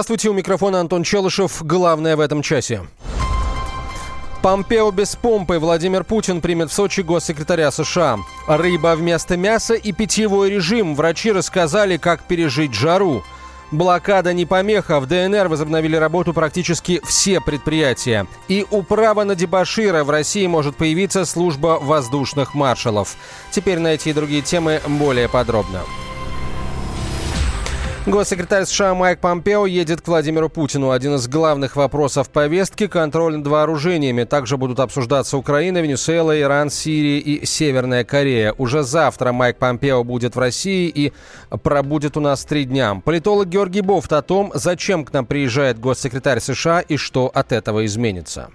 Здравствуйте, у микрофона Антон Челышев. Главное в этом часе. Помпео без помпы. Владимир Путин примет в Сочи госсекретаря США. Рыба вместо мяса и питьевой режим. Врачи рассказали, как пережить жару. Блокада не помеха. В ДНР возобновили работу практически все предприятия. И у права на дебашира в России может появиться служба воздушных маршалов. Теперь на другие темы более подробно. Госсекретарь США Майк Помпео едет к Владимиру Путину. Один из главных вопросов повестки – контроль над вооружениями. Также будут обсуждаться Украина, Венесуэла, Иран, Сирия и Северная Корея. Уже завтра Майк Помпео будет в России и пробудет у нас три дня. Политолог Георгий Бофт о том, зачем к нам приезжает госсекретарь США и что от этого изменится.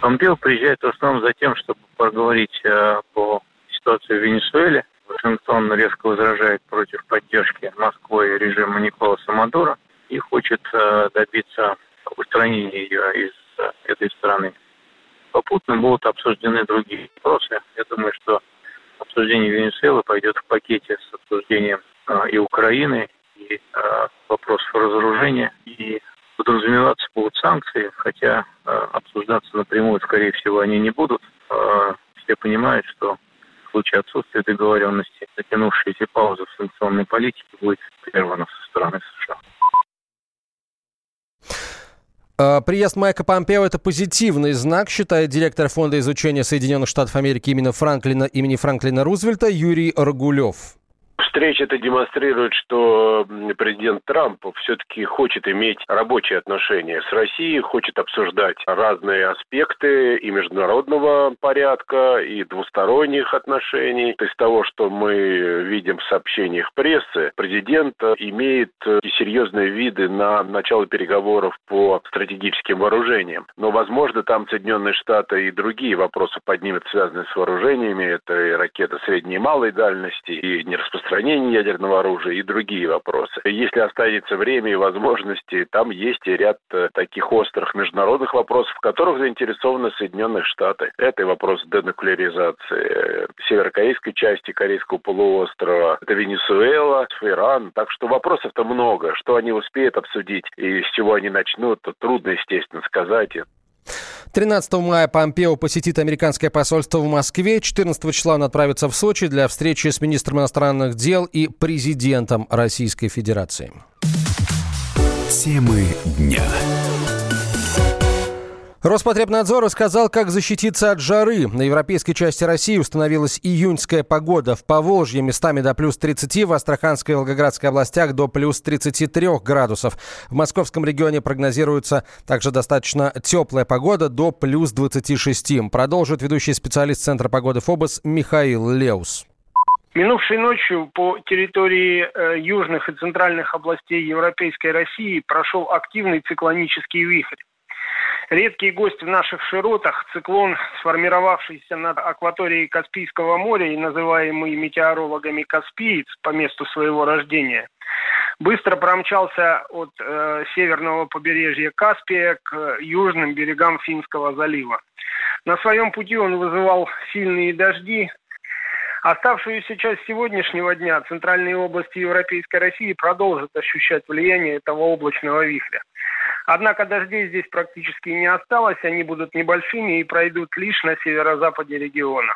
Помпео приезжает в основном за тем, чтобы поговорить э, по ситуации в Венесуэле, Вашингтон резко возражает против поддержки Москвы режима Николаса Мадуро и хочет э, добиться устранения ее из э, этой страны. Попутно будут обсуждены другие вопросы. Я думаю, что обсуждение Венесуэлы пойдет в пакете с обсуждением э, и Украины, и вопросов разоружения, и подразумеваться будут санкции, хотя обсуждаться напрямую, скорее всего, они не будут. Все понимают, что в случае отсутствия договоренности затянувшаяся пауза в санкционной политике будет прервана со стороны США. А, приезд Майка Помпео – это позитивный знак, считает директор Фонда изучения Соединенных Штатов Америки имени Франклина, имени Франклина Рузвельта Юрий Рогулев встреча это демонстрирует, что президент Трамп все-таки хочет иметь рабочие отношения с Россией, хочет обсуждать разные аспекты и международного порядка, и двусторонних отношений. Из того, что мы видим в сообщениях прессы, президент имеет серьезные виды на начало переговоров по стратегическим вооружениям. Но, возможно, там Соединенные Штаты и другие вопросы поднимут, связанные с вооружениями. Это и ракеты средней и малой дальности, и нераспространение распространения ядерного оружия и другие вопросы. Если останется время и возможности, там есть и ряд э, таких острых международных вопросов, в которых заинтересованы Соединенные Штаты. Это и вопрос денуклеаризации северокорейской части Корейского полуострова, это Венесуэла, Иран. Так что вопросов-то много. Что они успеют обсудить и с чего они начнут, то трудно, естественно, сказать. 13 мая Помпео посетит американское посольство в Москве. 14 числа он отправится в Сочи для встречи с министром иностранных дел и президентом Российской Федерации. Темы дня. Роспотребнадзор рассказал, как защититься от жары. На европейской части России установилась июньская погода. В Поволжье местами до плюс 30, в Астраханской и Волгоградской областях до плюс 33 градусов. В московском регионе прогнозируется также достаточно теплая погода до плюс 26. Продолжит ведущий специалист Центра погоды ФОБОС Михаил Леус. Минувшей ночью по территории э, южных и центральных областей Европейской России прошел активный циклонический вихрь. Редкий гость в наших широтах, циклон, сформировавшийся над акваторией Каспийского моря и называемый метеорологами Каспиец по месту своего рождения, быстро промчался от э, северного побережья Каспия к южным берегам Финского залива. На своем пути он вызывал сильные дожди, Оставшуюся часть сегодняшнего дня центральные области Европейской России продолжат ощущать влияние этого облачного вихря. Однако дождей здесь практически не осталось, они будут небольшими и пройдут лишь на северо-западе региона.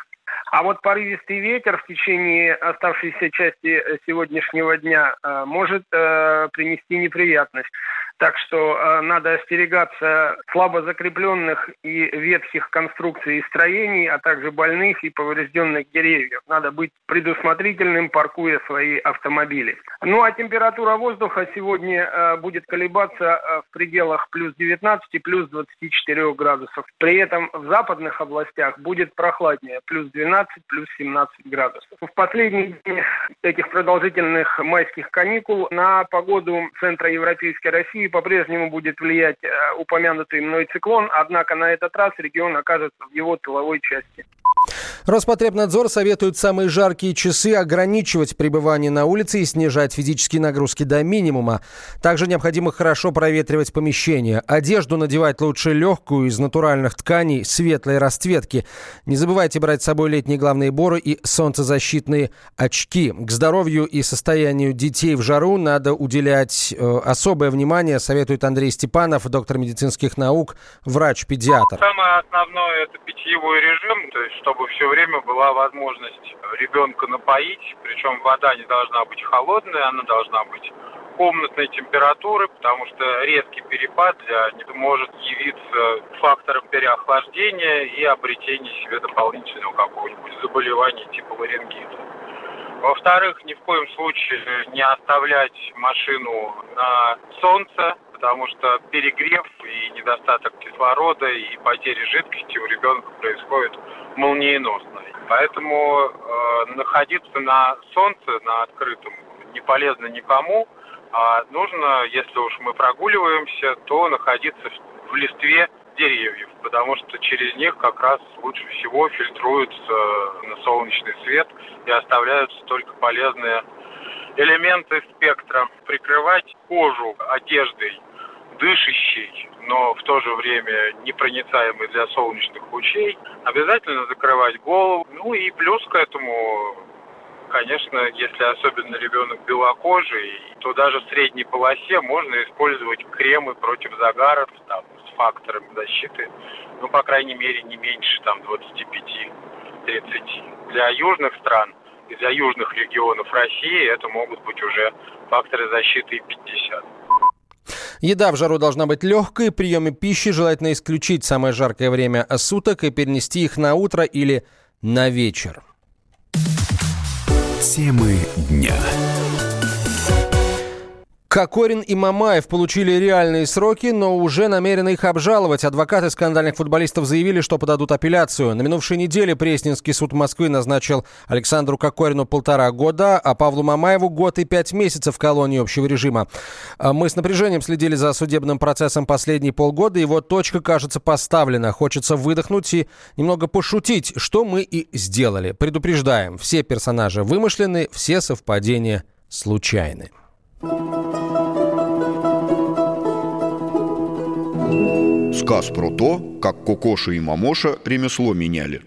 А вот порывистый ветер в течение оставшейся части сегодняшнего дня э, может э, принести неприятность. Так что э, надо остерегаться слабо закрепленных и ветхих конструкций и строений, а также больных и поврежденных деревьев. Надо быть предусмотрительным, паркуя свои автомобили. Ну а температура воздуха сегодня э, будет колебаться э, в пределах плюс 19 и плюс 24 градусов. При этом в западных областях будет прохладнее, плюс 12, плюс 17 градусов. В последние дни этих продолжительных майских каникул на погоду Центра Европейской России по-прежнему будет влиять э, упомянутый мной циклон, однако на этот раз регион окажется в его тыловой части. Роспотребнадзор советует самые жаркие часы ограничивать пребывание на улице и снижать физические нагрузки до минимума. Также необходимо хорошо проветривать помещение. Одежду надевать лучше легкую, из натуральных тканей, светлой расцветки. Не забывайте брать с собой летние главные боры и солнцезащитные очки. К здоровью и состоянию детей в жару надо уделять э, особое внимание, советует Андрей Степанов, доктор медицинских наук, врач-педиатр. Самое основное – это питьевой режим, то есть чтобы все время была возможность ребенка напоить, причем вода не должна быть холодная, она должна быть комнатной температуры, потому что резкий перепад для может явиться фактором переохлаждения и обретения себе дополнительного какого-нибудь заболевания типа ларингита. Во-вторых, ни в коем случае не оставлять машину на солнце, потому что перегрев и недостаток кислорода и потери жидкости у ребенка происходит молниеносно. Поэтому э, находиться на солнце, на открытом, не полезно никому, а нужно, если уж мы прогуливаемся, то находиться в листве деревьев, потому что через них как раз лучше всего фильтруется на солнечный свет и оставляются только полезные элементы спектра. Прикрывать кожу одеждой дышащий, но в то же время непроницаемый для солнечных лучей. Обязательно закрывать голову. Ну и плюс к этому, конечно, если особенно ребенок белокожий, то даже в средней полосе можно использовать кремы против загаров там, с фактором защиты, ну, по крайней мере, не меньше там 25-30. Для южных стран и для южных регионов России это могут быть уже факторы защиты и 50. Еда в жару должна быть легкой, приемы пищи желательно исключить самое жаркое время суток и перенести их на утро или на вечер. Темы дня. Кокорин и Мамаев получили реальные сроки, но уже намерены их обжаловать. Адвокаты скандальных футболистов заявили, что подадут апелляцию. На минувшей неделе Пресненский суд Москвы назначил Александру Кокорину полтора года, а Павлу Мамаеву год и пять месяцев в колонии общего режима. А мы с напряжением следили за судебным процессом последние полгода, и вот точка, кажется, поставлена. Хочется выдохнуть и немного пошутить, что мы и сделали. Предупреждаем, все персонажи вымышлены, все совпадения случайны. Сказ про то, как Кокоша и Мамоша ремесло меняли.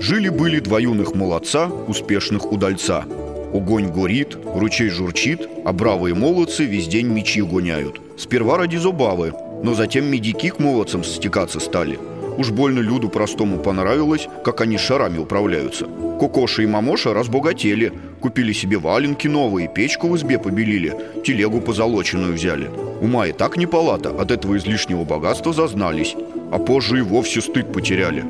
Жили-были два юных молодца, успешных удальца. Огонь горит, ручей журчит, а бравые молодцы весь день мечи гоняют. Сперва ради забавы, но затем медики к молодцам стекаться стали – Уж больно Люду простому понравилось, как они шарами управляются. Кокоша и Мамоша разбогатели, купили себе валенки новые, печку в избе побелили, телегу позолоченную взяли. Ума и так не палата, от этого излишнего богатства зазнались, а позже и вовсе стыд потеряли.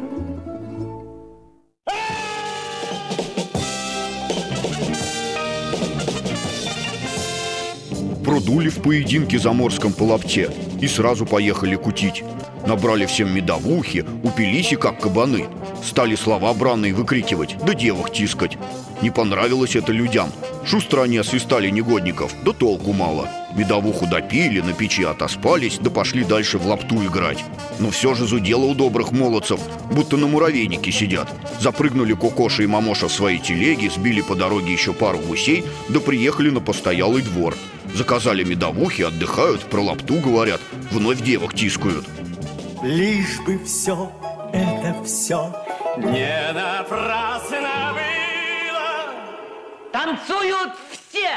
Продули в поединке заморском по лапте и сразу поехали кутить. Набрали всем медовухи, упились и как кабаны. Стали слова бранные выкрикивать, да девах тискать. Не понравилось это людям. Шустро они освистали негодников, да толку мало. Медовуху допили, на печи отоспались, да пошли дальше в лапту играть. Но все же зудело у добрых молодцев, будто на муравейнике сидят. Запрыгнули Кокоша и Мамоша в свои телеги, сбили по дороге еще пару гусей, да приехали на постоялый двор. Заказали медовухи, отдыхают, про лапту говорят, вновь девок тискают. Лишь бы все, это все не напрасно было. Танцуют все!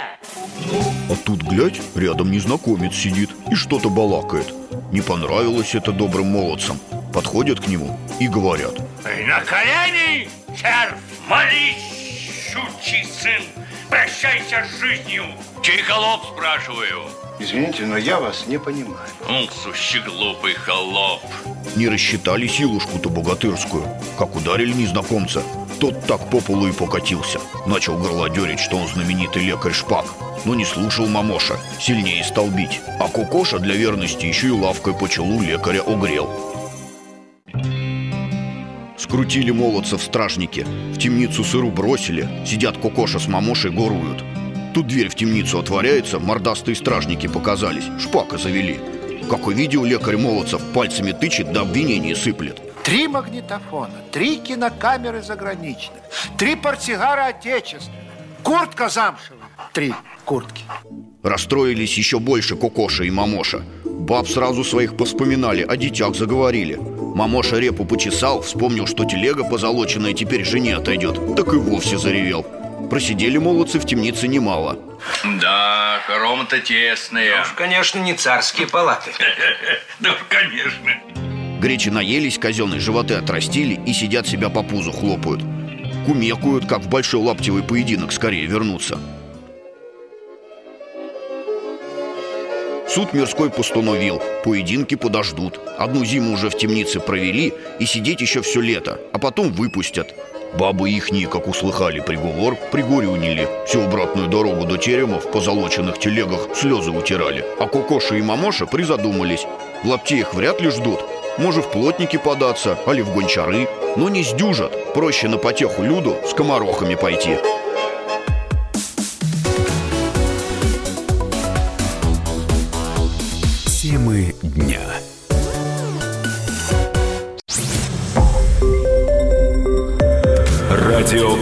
А тут, глядь, рядом незнакомец сидит и что-то балакает. Не понравилось это добрым молодцам. Подходят к нему и говорят. На колени, червь, молись, щучий сын, прощайся с жизнью. Чей холоп, спрашиваю? Извините, но я вас не понимаю. Ох, сущий глупый холоп. Не рассчитали силушку-то богатырскую. Как ударили незнакомца, тот так по полу и покатился. Начал горлодерить, что он знаменитый лекарь Шпак. Но не слушал мамоша, сильнее стал бить. А Кукоша для верности еще и лавкой по челу лекаря огрел. Скрутили молодца в стражнике, в темницу сыру бросили, сидят Кукоша с мамошей горуют. Тут дверь в темницу отворяется, мордастые стражники показались, шпака завели. Как увидел лекарь Молодцев, пальцами тычет, да обвинение сыплет. Три магнитофона, три кинокамеры заграничных, три портсигара отечественных, куртка замшевая, три куртки. Расстроились еще больше Кокоша и Мамоша. Баб сразу своих поспоминали, о детях заговорили. Мамоша репу почесал, вспомнил, что телега позолоченная теперь жене отойдет, так и вовсе заревел. Просидели молодцы в темнице немало. Да, хоромы-то тесные. Уж, конечно, не царские палаты. Да, конечно. Гречи наелись, казенные животы отрастили и сидят себя по пузу хлопают. Кумекают, как в большой лаптевый поединок скорее вернуться. Суд мирской постановил, поединки подождут. Одну зиму уже в темнице провели и сидеть еще все лето, а потом выпустят. Бабы ихние, как услыхали приговор, пригорюнили. Всю обратную дорогу до теремов в позолоченных телегах слезы утирали. А Кокоша и Мамоша призадумались. В лапте их вряд ли ждут. Может, в плотники податься, али в гончары. Но не сдюжат. Проще на потеху люду с комарохами пойти.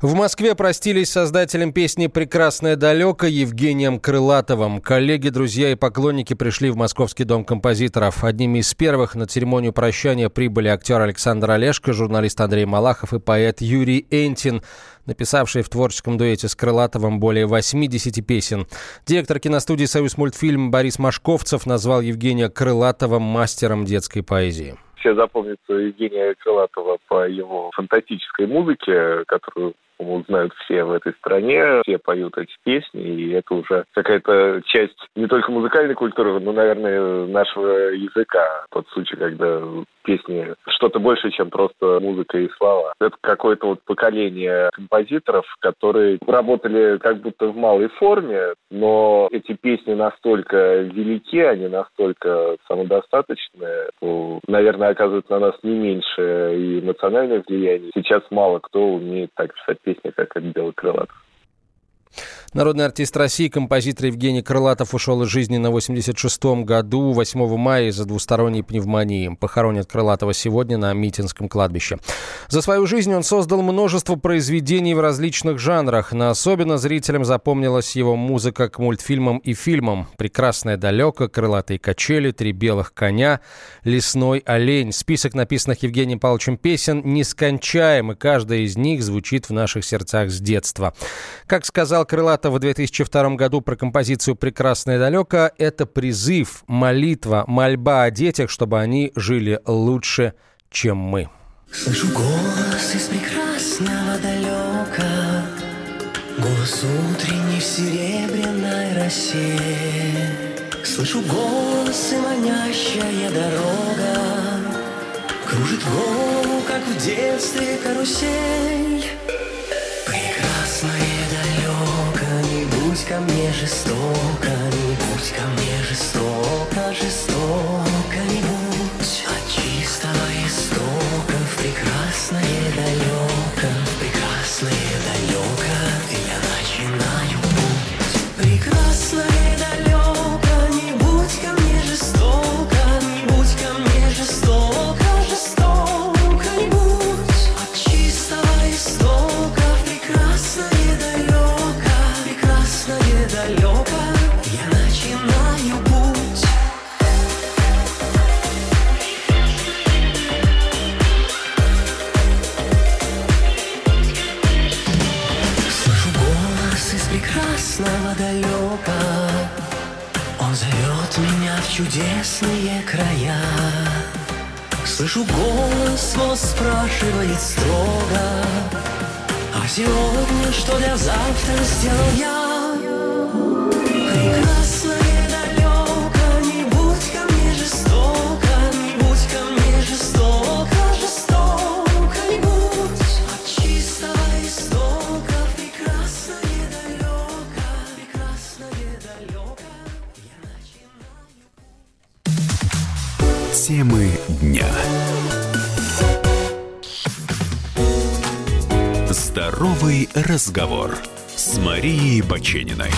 В Москве простились создателем песни «Прекрасное далеко» Евгением Крылатовым. Коллеги, друзья и поклонники пришли в Московский дом композиторов. Одними из первых на церемонию прощания прибыли актер Александр Олешко, журналист Андрей Малахов и поэт Юрий Энтин, написавший в творческом дуэте с Крылатовым более 80 песен. Директор киностудии «Союз мультфильм» Борис Машковцев назвал Евгения Крылатова мастером детской поэзии. Все запомнятся Евгения Крылатова по его фантастической музыке, которую по-моему, знают все в этой стране, все поют эти песни, и это уже какая-то часть не только музыкальной культуры, но, наверное, нашего языка. Тот случай, когда песни что-то больше, чем просто музыка и слова. Это какое-то вот поколение композиторов, которые работали как будто в малой форме, но эти песни настолько велики, они настолько самодостаточные, что, наверное, оказывают на нас не меньше и эмоциональное влияние. Сейчас мало кто умеет так писать песни, как это делает Крылатов. Народный артист России, композитор Евгений Крылатов ушел из жизни на 86-м году, 8 мая, из-за двусторонней пневмонии. Похоронят Крылатова сегодня на Митинском кладбище. За свою жизнь он создал множество произведений в различных жанрах, но особенно зрителям запомнилась его музыка к мультфильмам и фильмам. «Прекрасное далеко», «Крылатые качели», «Три белых коня», «Лесной олень». Список написанных Евгением Павловичем песен нескончаем, и каждая из них звучит в наших сердцах с детства. Как сказал Крылатов в 2002 году про композицию «Прекрасное далеко», это призыв, молитва, мольба о детях, чтобы они жили лучше, чем мы. Слышу голос из прекрасного далека, Голос утренний в серебряной росе. Слышу голос и манящая дорога, Кружит голову, как в детстве карусель. Мне жестоко, Не будь ко мне жестоко, жестоко не будь. От чистого истока в прекрасное далеко, Темы дня. Здоровый разговор с Марией Бачениной.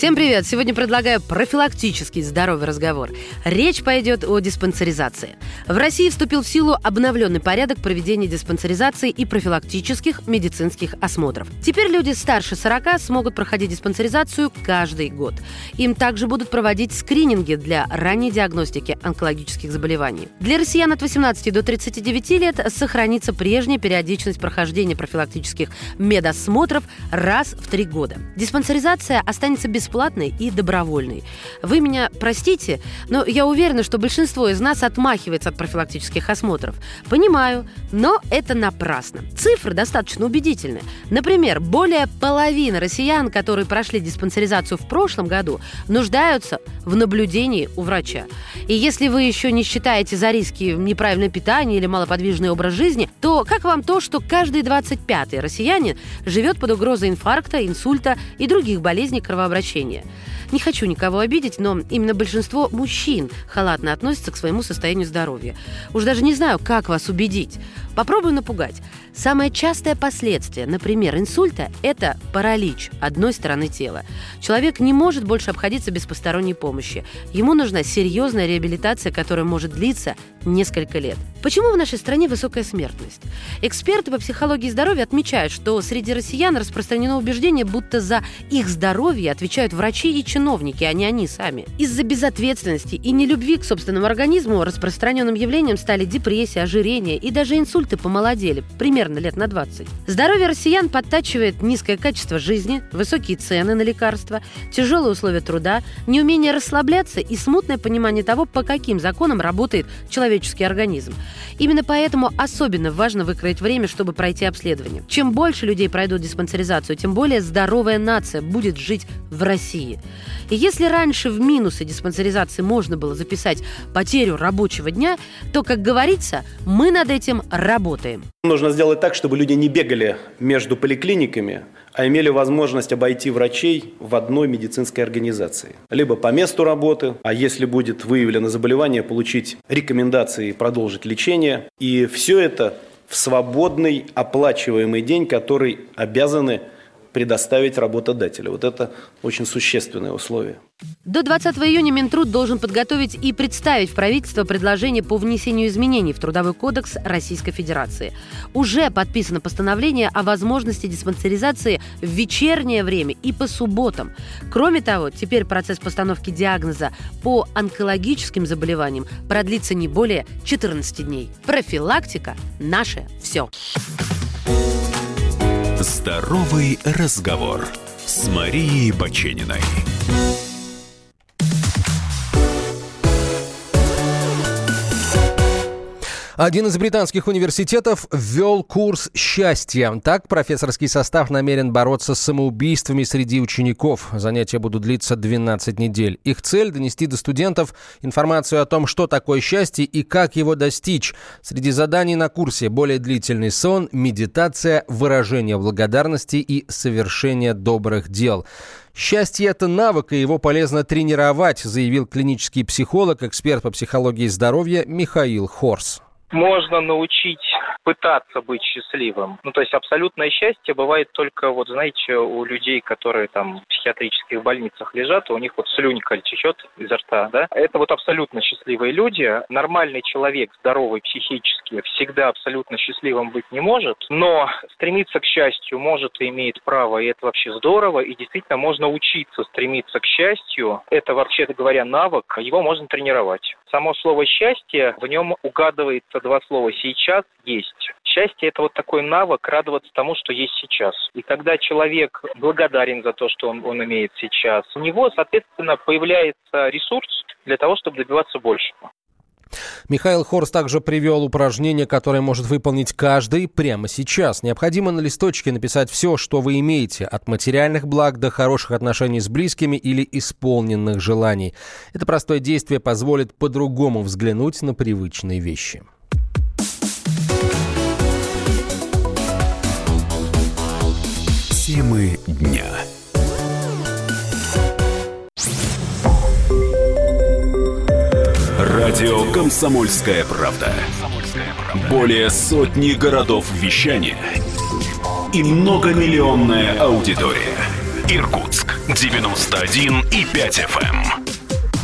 Всем привет! Сегодня предлагаю профилактический здоровый разговор. Речь пойдет о диспансеризации. В России вступил в силу обновленный порядок проведения диспансеризации и профилактических медицинских осмотров. Теперь люди старше 40 смогут проходить диспансеризацию каждый год. Им также будут проводить скрининги для ранней диагностики онкологических заболеваний. Для россиян от 18 до 39 лет сохранится прежняя периодичность прохождения профилактических медосмотров раз в три года. Диспансеризация останется бесплатной бесплатной и добровольной. Вы меня простите, но я уверена, что большинство из нас отмахивается от профилактических осмотров. Понимаю, но это напрасно. Цифры достаточно убедительны. Например, более половины россиян, которые прошли диспансеризацию в прошлом году, нуждаются в наблюдении у врача. И если вы еще не считаете за риски неправильное питание или малоподвижный образ жизни, то как вам то, что каждый 25-й россиянин живет под угрозой инфаркта, инсульта и других болезней кровообращения? Лечения. Не хочу никого обидеть, но именно большинство мужчин халатно относятся к своему состоянию здоровья. Уж даже не знаю, как вас убедить. Попробую напугать. Самое частое последствие, например, инсульта – это паралич одной стороны тела. Человек не может больше обходиться без посторонней помощи. Ему нужна серьезная реабилитация, которая может длиться несколько лет. Почему в нашей стране высокая смертность? Эксперты по психологии здоровья отмечают, что среди россиян распространено убеждение, будто за их здоровье отвечают врачи и чиновники, а не они сами. Из-за безответственности и нелюбви к собственному организму распространенным явлением стали депрессия, ожирение и даже инсульты помолодели. Пример примерно лет на 20. Здоровье россиян подтачивает низкое качество жизни, высокие цены на лекарства, тяжелые условия труда, неумение расслабляться и смутное понимание того, по каким законам работает человеческий организм. Именно поэтому особенно важно выкроить время, чтобы пройти обследование. Чем больше людей пройдут диспансеризацию, тем более здоровая нация будет жить в России. И если раньше в минусы диспансеризации можно было записать потерю рабочего дня, то, как говорится, мы над этим работаем. Нужно сделать так, чтобы люди не бегали между поликлиниками, а имели возможность обойти врачей в одной медицинской организации. Либо по месту работы, а если будет выявлено заболевание, получить рекомендации и продолжить лечение. И все это в свободный оплачиваемый день, который обязаны предоставить работодателю. Вот это очень существенное условие. До 20 июня Минтруд должен подготовить и представить в правительство предложение по внесению изменений в Трудовой кодекс Российской Федерации. Уже подписано постановление о возможности диспансеризации в вечернее время и по субботам. Кроме того, теперь процесс постановки диагноза по онкологическим заболеваниям продлится не более 14 дней. Профилактика – наше все. Здоровый разговор с Марией Бачениной. Один из британских университетов ввел курс счастья. Так профессорский состав намерен бороться с самоубийствами среди учеников. Занятия будут длиться 12 недель. Их цель – донести до студентов информацию о том, что такое счастье и как его достичь. Среди заданий на курсе более длительный сон, медитация, выражение благодарности и совершение добрых дел. Счастье – это навык, и его полезно тренировать, заявил клинический психолог, эксперт по психологии здоровья Михаил Хорс можно научить пытаться быть счастливым. Ну, то есть абсолютное счастье бывает только, вот знаете, у людей, которые там в психиатрических больницах лежат, у них вот слюнька течет изо рта, да. Это вот абсолютно счастливые люди. Нормальный человек, здоровый психически, всегда абсолютно счастливым быть не может, но стремиться к счастью может и имеет право, и это вообще здорово, и действительно можно учиться стремиться к счастью. Это, вообще говоря, навык, его можно тренировать. Само слово «счастье», в нем угадывается два слова «сейчас» есть. Счастье – это вот такой навык радоваться тому, что есть сейчас. И когда человек благодарен за то, что он, он имеет сейчас, у него, соответственно, появляется ресурс для того, чтобы добиваться большего. Михаил Хорс также привел упражнение, которое может выполнить каждый прямо сейчас. Необходимо на листочке написать все, что вы имеете, от материальных благ до хороших отношений с близкими или исполненных желаний. Это простое действие позволит по-другому взглянуть на привычные вещи. Темы дня. Радио «Комсомольская правда». Более сотни городов вещания и многомиллионная аудитория. Иркутск 91 и 5 FM. Эм.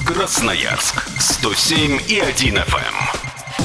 Красноярск 107 и 1 FM.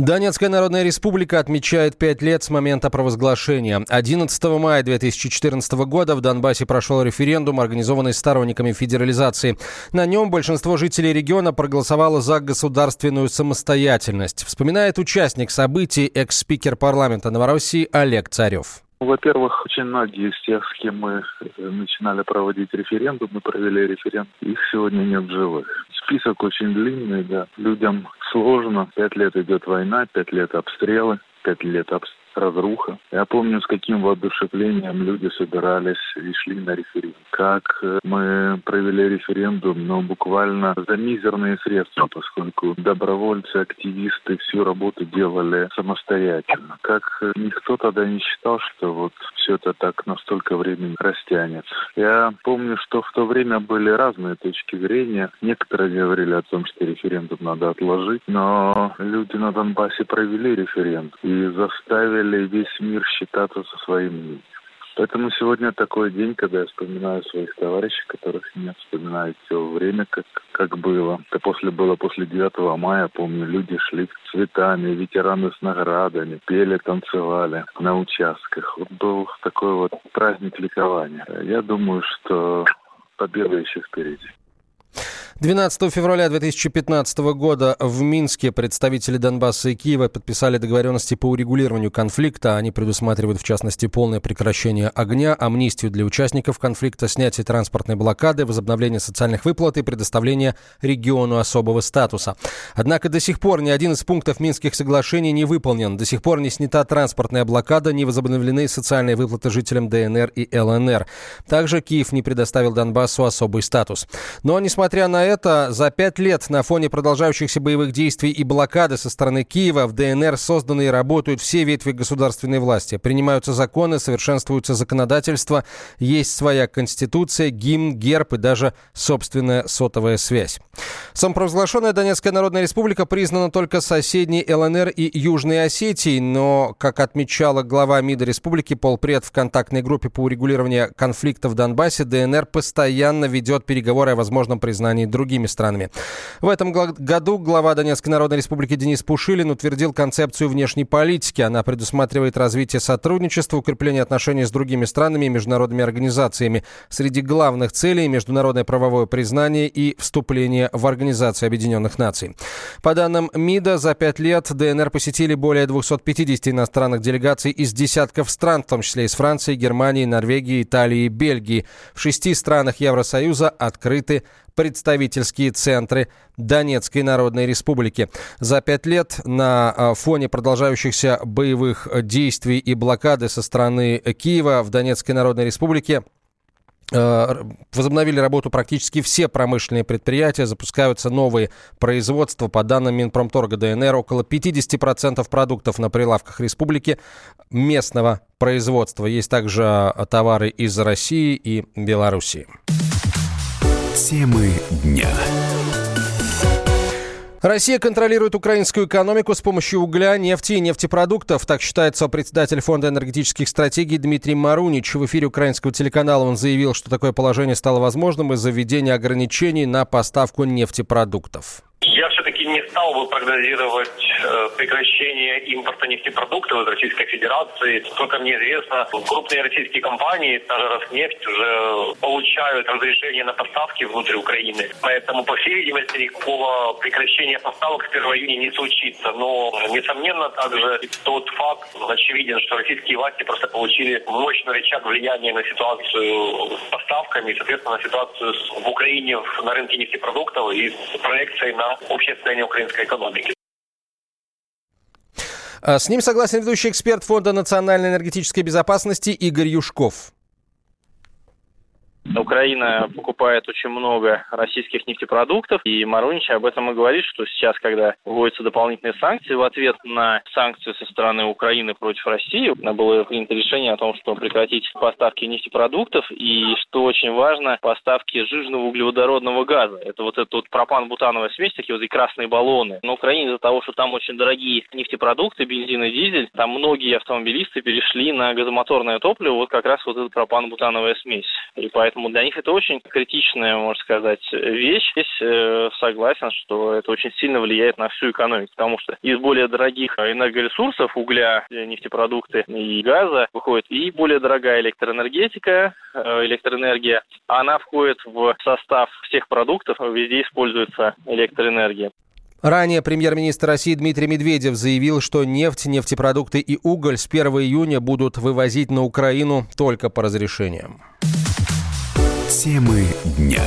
Донецкая Народная Республика отмечает пять лет с момента провозглашения. 11 мая 2014 года в Донбассе прошел референдум, организованный сторонниками федерализации. На нем большинство жителей региона проголосовало за государственную самостоятельность. Вспоминает участник событий экс-спикер парламента Новороссии Олег Царев. Во-первых, очень многие из тех, с кем мы э, начинали проводить референдум, мы провели референдум, их сегодня нет живых. Список очень длинный, да. Людям сложно. Пять лет идет война, пять лет обстрелы, пять лет обстрелы разруха. Я помню, с каким воодушевлением люди собирались и шли на референдум. Как э, мы провели референдум, но буквально за мизерные средства, поскольку добровольцы, активисты всю работу делали самостоятельно. Как э, никто тогда не считал, что вот все это так настолько времени растянется. Я помню, что в то время были разные точки зрения. Некоторые говорили о том, что референдум надо отложить, но люди на Донбассе провели референдум и заставили заставили весь мир считаться со своим мнением. Поэтому сегодня такой день, когда я вспоминаю своих товарищей, которых нет, вспоминаю все время, как, как было. Это после было после 9 мая, помню, люди шли с цветами, ветераны с наградами, пели, танцевали на участках. Вот был такой вот праздник ликования. Я думаю, что победа еще впереди. 12 февраля 2015 года в Минске представители Донбасса и Киева подписали договоренности по урегулированию конфликта. Они предусматривают, в частности, полное прекращение огня, амнистию для участников конфликта, снятие транспортной блокады, возобновление социальных выплат и предоставление региону особого статуса. Однако до сих пор ни один из пунктов Минских соглашений не выполнен. До сих пор не снята транспортная блокада, не возобновлены социальные выплаты жителям ДНР и ЛНР. Также Киев не предоставил Донбассу особый статус. Но, несмотря на это, за пять лет на фоне продолжающихся боевых действий и блокады со стороны Киева в ДНР созданы и работают все ветви государственной власти. Принимаются законы, совершенствуется законодательство, есть своя конституция, гимн, герб и даже собственная сотовая связь. Самопровозглашенная Донецкая Народная Республика признана только соседней ЛНР и Южной Осетией, но, как отмечала глава МИДа республики полпред в контактной группе по урегулированию конфликта в Донбассе, ДНР постоянно ведет переговоры о возможном признании другими странами. В этом году глава Донецкой Народной Республики Денис Пушилин утвердил концепцию внешней политики. Она предусматривает развитие сотрудничества, укрепление отношений с другими странами и международными организациями. Среди главных целей – международное правовое признание и вступление в Организацию Объединенных Наций. По данным МИДа, за пять лет ДНР посетили более 250 иностранных делегаций из десятков стран, в том числе из Франции, Германии, Норвегии, Италии и Бельгии. В шести странах Евросоюза открыты представительские центры Донецкой Народной Республики. За пять лет на а, фоне продолжающихся боевых действий и блокады со стороны Киева в Донецкой Народной Республике а, возобновили работу практически все промышленные предприятия, запускаются новые производства. По данным Минпромторга ДНР, около 50% продуктов на прилавках республики местного производства. Есть также а, товары из России и Белоруссии. Темы дня. Россия контролирует украинскую экономику с помощью угля, нефти и нефтепродуктов. Так считает председатель Фонда энергетических стратегий Дмитрий Марунич. В эфире украинского телеканала он заявил, что такое положение стало возможным из-за введения ограничений на поставку нефтепродуктов. Я все-таки не стал бы прогнозировать э, прекращение импорта нефтепродуктов из Российской Федерации. Сколько мне известно, крупные российские компании, даже Роснефть, уже получают разрешение на поставки внутрь Украины. Поэтому, по всей видимости, никакого прекращения поставок с 1 июня не случится. Но, несомненно, также тот факт очевиден, что российские власти просто получили мощный рычаг влияния на ситуацию с поставками, и, соответственно, на ситуацию в Украине на рынке нефтепродуктов и с проекцией на общее состояние украинской экономики. А, с ним согласен ведущий эксперт Фонда национальной энергетической безопасности Игорь Юшков. Украина покупает очень много российских нефтепродуктов, и Марунич об этом и говорит, что сейчас, когда вводятся дополнительные санкции, в ответ на санкции со стороны Украины против России, было принято решение о том, что прекратить поставки нефтепродуктов, и, что очень важно, поставки жирного углеводородного газа. Это вот эта вот пропан-бутановая смесь, такие вот и красные баллоны. На Украине из-за того, что там очень дорогие нефтепродукты, бензин и дизель, там многие автомобилисты перешли на газомоторное топливо, вот как раз вот эта пропан-бутановая смесь. И поэтому для них это очень критичная, можно сказать, вещь. Здесь э, согласен, что это очень сильно влияет на всю экономику, потому что из более дорогих энергоресурсов, угля, нефтепродукты и газа, выходит и более дорогая электроэнергетика, э, электроэнергия. Она входит в состав всех продуктов, везде используется электроэнергия. Ранее премьер-министр России Дмитрий Медведев заявил, что нефть, нефтепродукты и уголь с 1 июня будут вывозить на Украину только по разрешениям. Темы дня.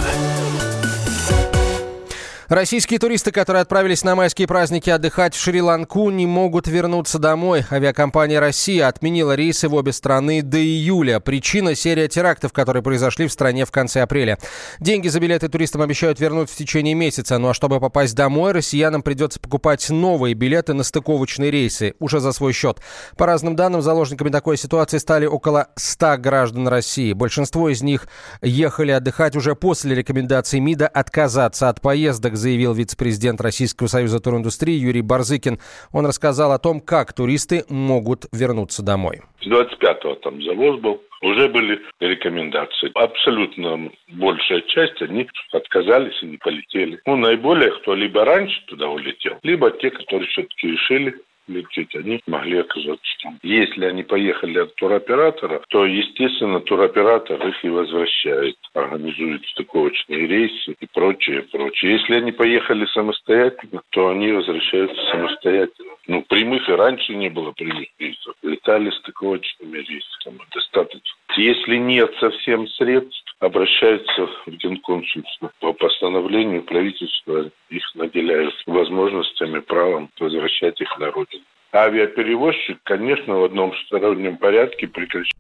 Российские туристы, которые отправились на майские праздники отдыхать в Шри-Ланку, не могут вернуться домой. Авиакомпания «Россия» отменила рейсы в обе страны до июля. Причина – серия терактов, которые произошли в стране в конце апреля. Деньги за билеты туристам обещают вернуть в течение месяца. Ну а чтобы попасть домой, россиянам придется покупать новые билеты на стыковочные рейсы, уже за свой счет. По разным данным, заложниками такой ситуации стали около 100 граждан России. Большинство из них ехали отдыхать уже после рекомендаций МИДа отказаться от поездок заявил вице-президент Российского союза туриндустрии Юрий Барзыкин. Он рассказал о том, как туристы могут вернуться домой. С 25-го там завоз был, уже были рекомендации. Абсолютно большая часть, они отказались и не полетели. Ну, наиболее, кто либо раньше туда улетел, либо те, которые все-таки решили лететь, они могли оказаться там. Если они поехали от туроператора, то, естественно, туроператор их и возвращает, организует стыковочные рейсы и прочее, прочее. Если они поехали самостоятельно, то они возвращаются самостоятельно. Ну, прямых и раньше не было прямых рейсов. Летали стыковочными рейсами. Достаточно. Если нет совсем средств, обращаются в Генконсульство. По постановлению правительства их наделяют возможностями, правом возвращать их на родину. Авиаперевозчик, конечно, в одном стороннем порядке прекращает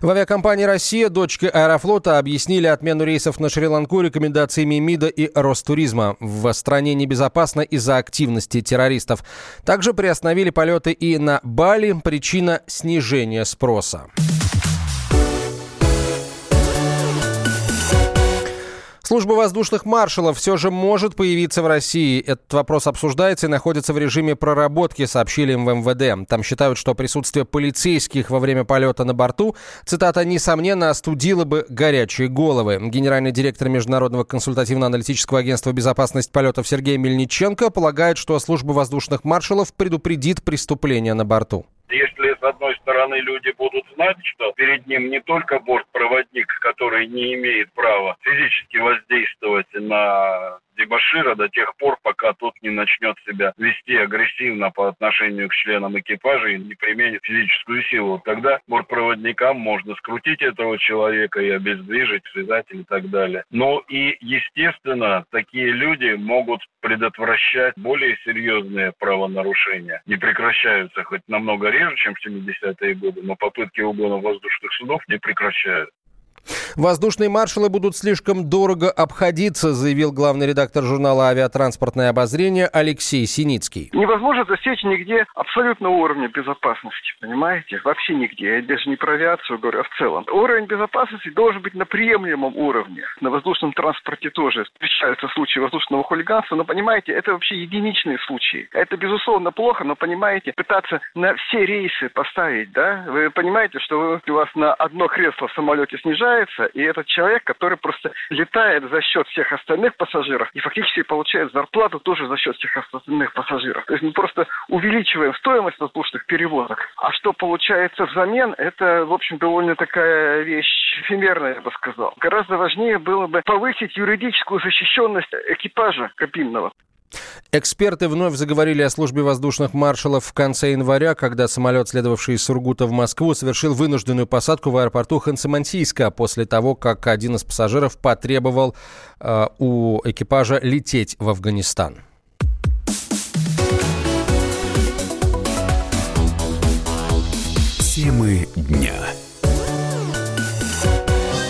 в авиакомпании «Россия» дочки Аэрофлота объяснили отмену рейсов на Шри-Ланку рекомендациями МИДа и Ростуризма. В стране небезопасно из-за активности террористов. Также приостановили полеты и на Бали. Причина – снижения спроса. Служба воздушных маршалов все же может появиться в России. Этот вопрос обсуждается и находится в режиме проработки, сообщили им в МВД. Там считают, что присутствие полицейских во время полета на борту, цитата, несомненно, остудило бы горячие головы. Генеральный директор Международного консультативно-аналитического агентства «Безопасность полетов» Сергей Мельниченко полагает, что служба воздушных маршалов предупредит преступления на борту. С одной стороны, люди будут знать, что перед ним не только бортпроводник, который не имеет права физически воздействовать на дебашира до тех пор, пока тот не начнет себя вести агрессивно по отношению к членам экипажа и не применит физическую силу. Тогда бортпроводникам можно скрутить этого человека и обездвижить, связать и так далее. Но и, естественно, такие люди могут предотвращать более серьезные правонарушения. Не прекращаются хоть намного реже, чем в 70-е годы, но попытки угона воздушных судов не прекращают. Воздушные маршалы будут слишком дорого обходиться, заявил главный редактор журнала «Авиатранспортное обозрение» Алексей Синицкий. Невозможно достичь нигде абсолютного уровня безопасности, понимаете? Вообще нигде. Я даже не про авиацию говорю, а в целом. Уровень безопасности должен быть на приемлемом уровне. На воздушном транспорте тоже встречаются случаи воздушного хулиганства, но, понимаете, это вообще единичные случаи. Это, безусловно, плохо, но, понимаете, пытаться на все рейсы поставить, да? Вы понимаете, что у вас на одно кресло в самолете снижается снижается, и этот человек, который просто летает за счет всех остальных пассажиров и фактически получает зарплату тоже за счет всех остальных пассажиров. То есть мы просто увеличиваем стоимость воздушных перевозок. А что получается взамен, это, в общем, довольно такая вещь эфемерная, я бы сказал. Гораздо важнее было бы повысить юридическую защищенность экипажа кабинного. Эксперты вновь заговорили о службе воздушных маршалов в конце января, когда самолет, следовавший из Сургута в Москву, совершил вынужденную посадку в аэропорту Ханты-Мансийска после того, как один из пассажиров потребовал э, у экипажа лететь в Афганистан. Темы дня.